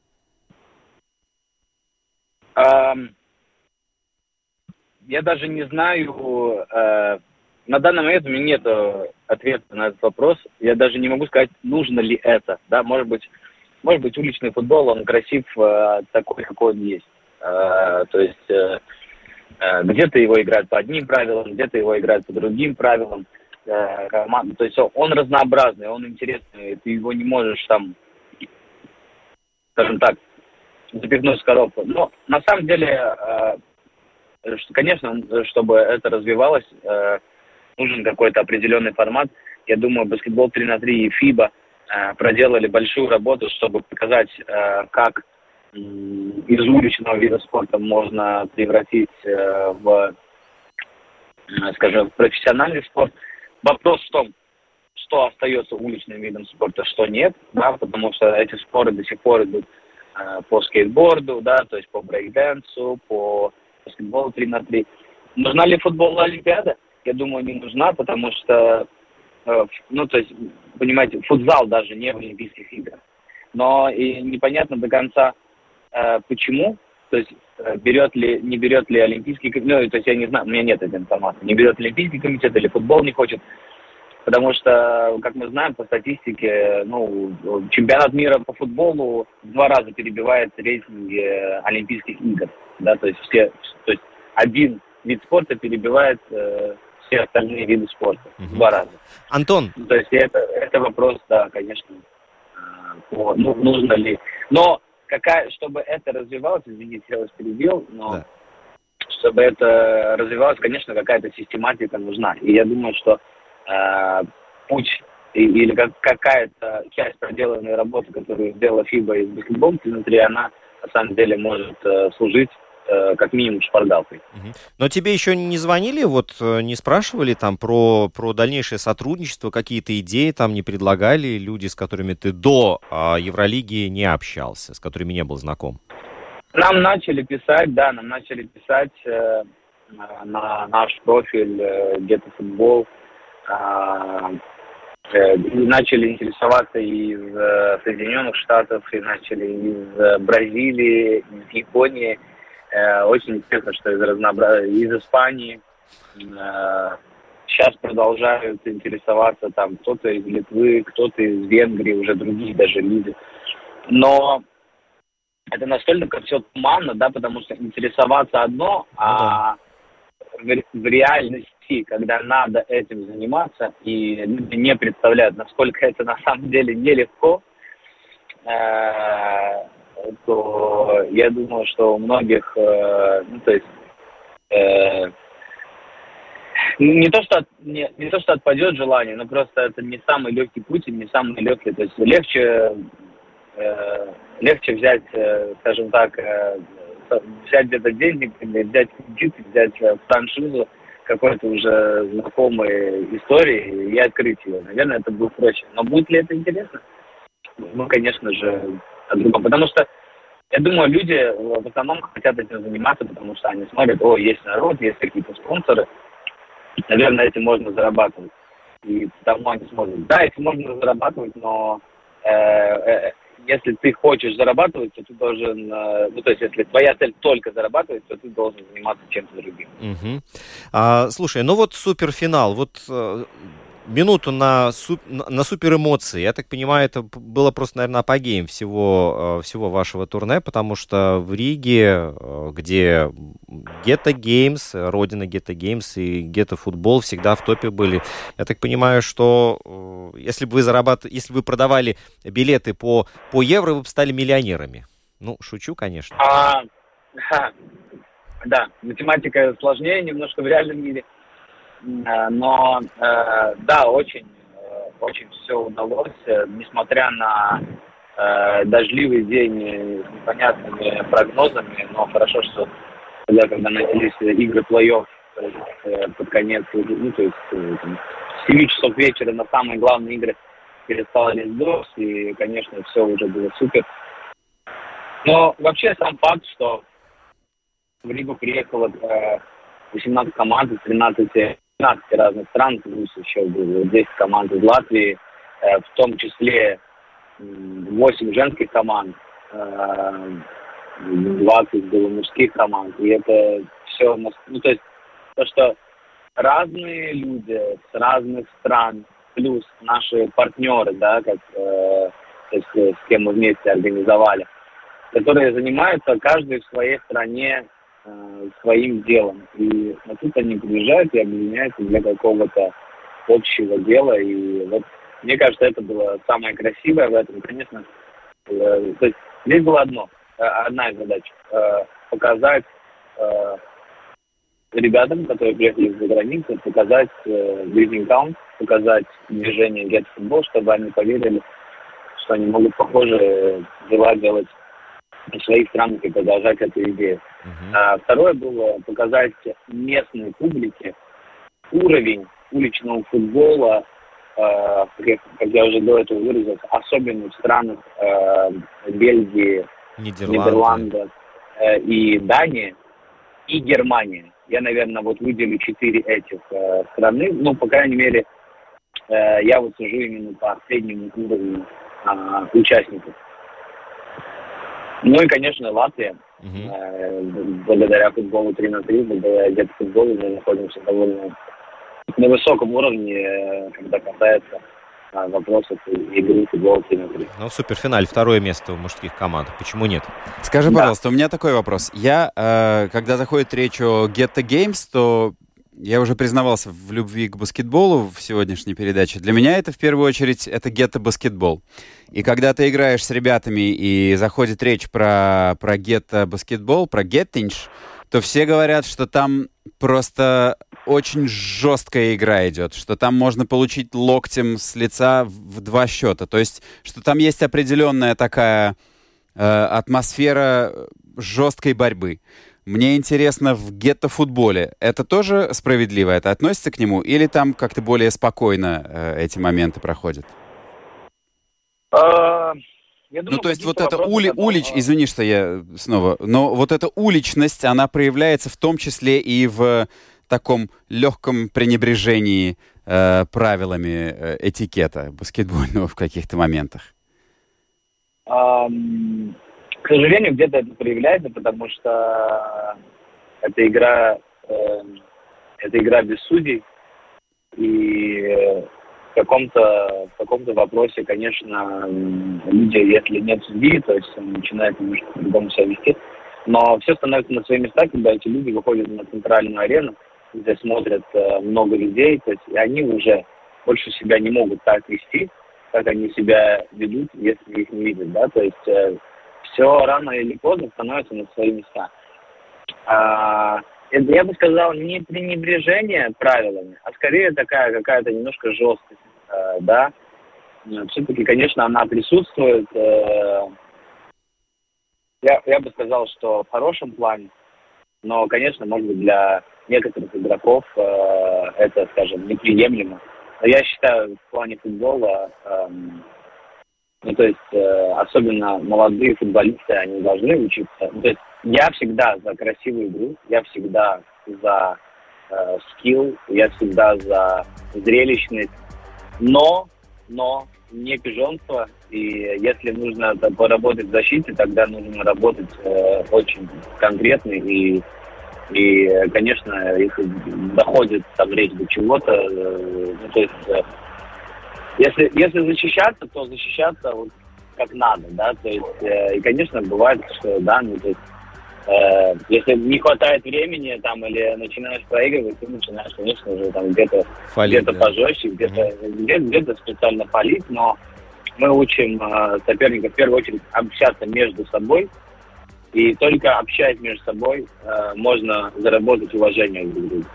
Um, я даже не знаю, uh, на данный момент у меня нет э, ответа на этот вопрос. Я даже не могу сказать, нужно ли это. Да, может быть, может быть, уличный футбол, он красив э, такой, какой он есть. Э, то есть где-то его играют по одним правилам, где-то его играют по другим правилам. Э. То есть он разнообразный, он интересный. Ты его не можешь там, скажем так, запихнуть в коробку. Но на самом деле, конечно, чтобы это развивалось, нужен какой-то определенный формат. Я думаю, баскетбол 3 на 3 и ФИБА э, проделали большую работу, чтобы показать, э, как из уличного вида спорта можно превратить э, в, скажем, профессиональный спорт. Вопрос в том, что остается уличным видом спорта, что нет, да, потому что эти споры до сих пор идут по скейтборду, да, то есть по брейкденсу, по баскетболу 3 на 3. Нужна ли футбол Олимпиада? Я думаю, не нужна, потому что, э, ну, то есть, понимаете, футзал даже не в Олимпийских играх. Но и непонятно до конца, э, почему, то есть, э, берет ли, не берет ли Олимпийский комитет, ну, то есть, я не знаю, у меня нет этой информации, не берет Олимпийский комитет или футбол не хочет, потому что, как мы знаем по статистике, ну, чемпионат мира по футболу в два раза перебивает рейтинги Олимпийских игр, да, то есть все, то есть один вид спорта перебивает все остальные виды спорта. Угу. Два раза. Антон. То есть это, это вопрос, да, конечно, э, по, ну, нужно ли. Но какая, чтобы это развивалось, извините, я вас перебил, но да. чтобы это развивалось, конечно, какая-то систематика нужна. И я думаю, что э, путь или как, какая-то часть проделанной работы, которую сделала ФИБА из баскетбола внутри, она на самом деле может э, служить э, как минимум шпаргалкой. Но тебе еще не звонили, вот э, не спрашивали там про, про дальнейшее сотрудничество, какие-то идеи там не предлагали люди, с которыми ты до э, Евролиги не общался, с которыми не был знаком? Нам начали писать, да, нам начали писать э, на наш профиль э, где-то футбол. Э, Э, начали интересоваться из э, Соединенных Штатов, и начали из э, Бразилии, из Японии. Очень интересно, что из разнообразия, из Испании. Сейчас продолжают интересоваться там кто-то из Литвы, кто-то из Венгрии, уже другие даже люди. Но это настолько все туманно, да, потому что интересоваться одно, а ну в, в реальности когда надо этим заниматься, и люди не представляют, насколько это на самом деле нелегко, э, то я думаю, что у многих, э, ну, то есть, э, не то, что не, не то, что отпадет желание, но просто это не самый легкий путь не самый легкий. То есть легче, э, легче взять, э, скажем так, э, взять где-то денег, взять кредит, взять э, франшизу, какой-то уже знакомой истории и открыть ее. Наверное, это будет проще. Но будет ли это интересно? Ну, конечно же, о другом. Потому что, я думаю, люди в основном хотят этим заниматься, потому что они смотрят, о, есть народ, есть какие-то спонсоры. Наверное, этим можно зарабатывать. И потому они смотрят. Да, этим можно зарабатывать, но э, э, если ты хочешь зарабатывать, то ты должен, э, ну то есть если твоя цель только зарабатывать, то ты должен заниматься чем-то другим. Угу. А, слушай, ну вот суперфинал, вот э, минуту на, суп, на супер эмоции. Я так понимаю, это было просто, наверное, апогеем всего, э, всего вашего турне, потому что в Риге, э, где Ghetto Games, родина Ghetto Games и Гетто Футбол всегда в топе были. Я так понимаю, что э, если бы вы зарабатывали, если бы вы продавали билеты по, по евро, вы бы стали миллионерами. Ну, шучу, конечно. А, да, математика сложнее немножко в реальном мире. Э, но э, да, очень, э, очень все удалось, несмотря на дождливый день с непонятными прогнозами, но хорошо, что когда, когда начались игры плей-офф под конец, ну, то есть с 7 часов вечера на самые главные игры перестал лить дождь, и, конечно, все уже было супер. Но вообще сам факт, что в Ригу приехало 18 команд из 13 15 разных стран, плюс еще было 10 команд из Латвии, э, в том числе 8 женских команд, 20 э, было мужских команд. И это все, ну то есть то, что разные люди с разных стран, плюс наши партнеры, да, как, э, то есть, с кем мы вместе организовали, которые занимаются каждый в своей стране э, своим делом. И вот тут они приезжают и объединяются для какого-то общего дела. И вот мне кажется, это было самое красивое в этом. Конечно, э, то есть здесь было одно, э, одна из задач э, показать э, ребятам, которые приехали из-за границы, показать э, Breathing Count, показать движение Get Football, чтобы они поверили, что они могут похожие дела делать своих странах и продолжать эту идею. Uh-huh. А, второе было показать местной публике уровень уличного футбола, э, как, как я уже до этого выразился, особенно в странах э, Бельгии, Нидерланды, Нидерландов э, и Дании, и Германии. Я, наверное, вот выделю четыре этих э, страны. Ну, по крайней мере, э, я вот сужу именно по среднему уровню э, участников. Ну и, конечно, Латвия. Угу. Благодаря футболу 3 на 3, благодаря футболу мы находимся довольно на высоком уровне, э, когда касается а, вопросов игры футбола 3 на 3. Ну, в суперфинале второе место у мужских команд. Почему нет? Скажи, да. пожалуйста, у меня такой вопрос. Я, э, когда заходит речь о Get the Games, то я уже признавался в любви к баскетболу в сегодняшней передаче. Для меня это в первую очередь это гетто баскетбол. И когда ты играешь с ребятами и заходит речь про, про гетто баскетбол, про геттинж, то все говорят, что там просто очень жесткая игра идет, что там можно получить локтем с лица в два счета. То есть, что там есть определенная такая э, атмосфера жесткой борьбы. Мне интересно, в гетто-футболе это тоже справедливо? Это относится к нему? Или там как-то более спокойно э, эти моменты проходят? А, думаю, ну, то есть вот эта ули, улич, извини, что я снова, но вот эта уличность, она проявляется в том числе и в таком легком пренебрежении э, правилами э, этикета баскетбольного в каких-то моментах? Um, к сожалению, где-то это проявляется, потому что это игра, э, это игра без судей, и в каком-то в каком-то вопросе, конечно, люди, если нет судьи, то есть он начинает немножко по-другому себя вести, но все становится на свои места, когда эти люди выходят на центральную арену, где смотрят э, много людей, то есть и они уже больше себя не могут так вести, как они себя ведут, если их не видят, да, то есть э, все рано или поздно становится на свои места. А, это, я бы сказал, не пренебрежение правилами, а скорее такая какая-то немножко жесткость, э, да. Все-таки, конечно, она присутствует. Э, я, я бы сказал, что в хорошем плане, но, конечно, может быть, для некоторых игроков э, это, скажем, неприемлемо. Но я считаю, в плане футбола э, ну, то есть, э, особенно молодые футболисты, они должны учиться. То есть, я всегда за красивую игру, я всегда за э, скилл, я всегда за зрелищность, но, но не пижонство. И если нужно поработать в защите, тогда нужно работать э, очень конкретно и и, конечно, если доходит там речь до чего-то, э, ну, то есть э, если, если защищаться, то защищаться вот как надо, да, то есть, э, и, конечно, бывает, что, да, ну, то есть, э, если не хватает времени, там, или начинаешь проигрывать, ты начинаешь, конечно, уже там где-то где да. пожестче, где-то mm-hmm. где, где специально палить, но мы учим э, соперника в первую очередь общаться между собой, и только общаясь между собой э, можно заработать уважение друг к другу.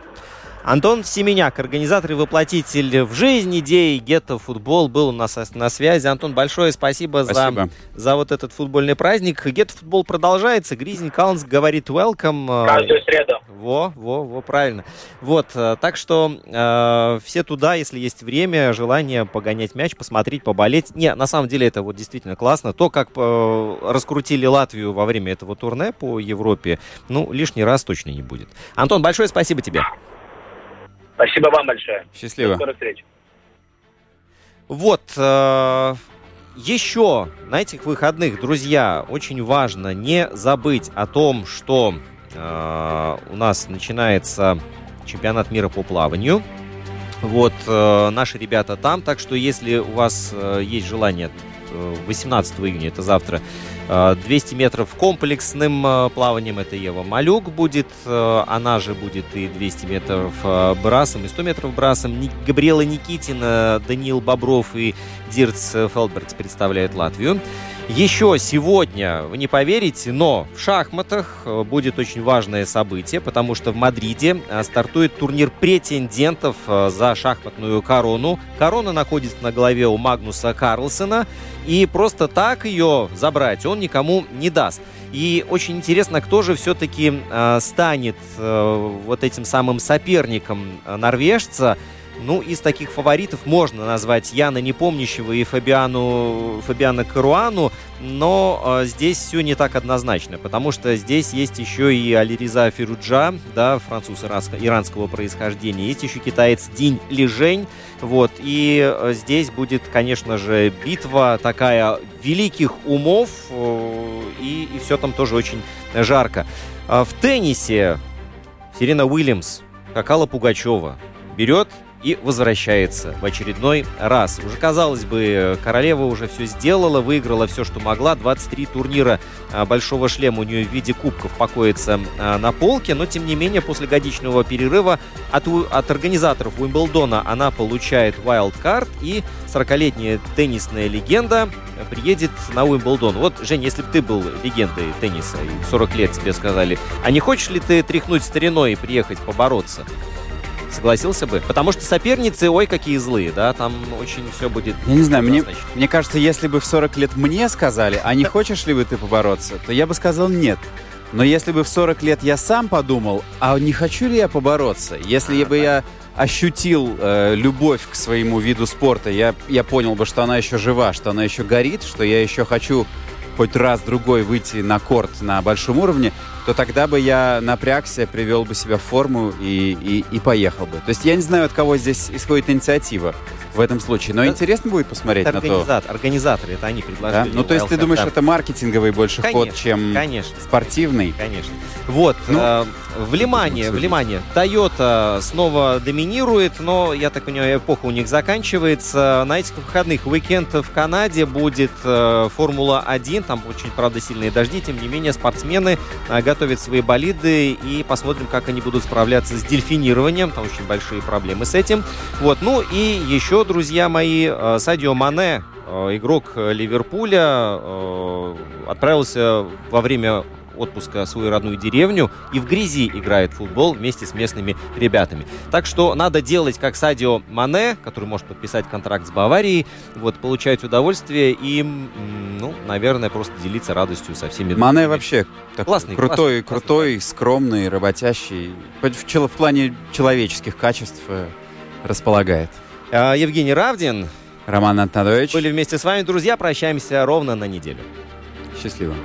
Антон Семеняк, организатор и воплотитель в жизнь идеи Гетто Футбол, был у нас на связи. Антон, большое спасибо, спасибо. За, за вот этот футбольный праздник. Гетто Футбол продолжается. Гризень Каунс говорит welcome. Каждую среду. Во, во, во, правильно. Вот, э, так что э, все туда, если есть время, желание погонять мяч, посмотреть, поболеть. Не, на самом деле это вот действительно классно. То, как э, раскрутили Латвию во время этого турне по Европе, ну, лишний раз точно не будет. Антон, большое спасибо тебе. Спасибо вам большое. Счастливо. До скорых встреч. Вот, э, еще на этих выходных, друзья, очень важно не забыть о том, что э, у нас начинается чемпионат мира по плаванию. Вот, э, наши ребята там, так что если у вас э, есть желание 18 июня, это завтра, 200 метров комплексным э, плаванием, это Ева Малюк будет, э, она же будет и 200 метров брасом, и 100 метров брасом. Габриэла Никитина, Даниил Бобров и Дирц Фелбертс представляют Латвию. Еще сегодня, вы не поверите, но в шахматах будет очень важное событие, потому что в Мадриде стартует турнир претендентов за шахматную корону. Корона находится на голове у Магнуса Карлсона, и просто так ее забрать он никому не даст. И очень интересно, кто же все-таки э, станет э, вот этим самым соперником э, норвежца. Ну, из таких фаворитов можно назвать Яна Непомнящего и Фабиану, Фабиана Каруану, но э, здесь все не так однозначно, потому что здесь есть еще и Алириза Фируджа, да, француз иранского происхождения, есть еще китаец Динь Лижень, вот, и э, здесь будет, конечно же, битва такая великих умов, э, и, и все там тоже очень жарко. А в теннисе Сирена Уильямс, Какала Пугачева берет и возвращается в очередной раз. Уже, казалось бы, королева уже все сделала, выиграла все, что могла. 23 турнира а, большого шлема у нее в виде кубков покоится а, на полке, но, тем не менее, после годичного перерыва от, от организаторов Уимблдона она получает wildcard и 40-летняя теннисная легенда приедет на Уимблдон. Вот, Жень, если бы ты был легендой тенниса и 40 лет тебе сказали, а не хочешь ли ты тряхнуть стариной и приехать побороться? Согласился бы? Потому что соперницы, ой, какие злые, да, там очень все будет... Я не знаю, мне, мне кажется, если бы в 40 лет мне сказали, а не хочешь ли бы ты побороться, то я бы сказал нет. Но если бы в 40 лет я сам подумал, а не хочу ли я побороться, если бы я ощутил э, любовь к своему виду спорта, я, я понял бы, что она еще жива, что она еще горит, что я еще хочу хоть раз-другой выйти на корт на большом уровне, то тогда бы я напрягся, привел бы себя в форму и, и, и поехал бы. То есть я не знаю, от кого здесь исходит инициатива в этом случае. Но это, интересно будет посмотреть это на то. Организаторы, это они предложили. Да? Ну, то есть ты думаешь, это маркетинговый больше конечно, ход, чем конечно, спортивный? Конечно. Вот, ну, э, внимание, внимание. Toyota снова доминирует, но, я так понимаю, эпоха у них заканчивается. На этих выходных уикенд в Канаде будет э, Формула-1. Там очень, правда, сильные дожди. Тем не менее, спортсмены э, готовят свои болиды и посмотрим, как они будут справляться с дельфинированием. Там очень большие проблемы с этим. Вот, ну и еще друзья мои, э, Садио Мане, э, игрок Ливерпуля, э, отправился во время отпуска свою родную деревню и в грязи играет футбол вместе с местными ребятами. Так что надо делать как Садио Мане, который может подписать контракт с Баварией, вот, получать удовольствие и, ну, наверное, просто делиться радостью со всеми. Мане вообще классный, крутой, классный, крутой, классный. скромный, работящий. В, в плане человеческих качеств располагает. А, Евгений Равдин. Роман Антонович. Были вместе с вами, друзья. Прощаемся ровно на неделю. Счастливо.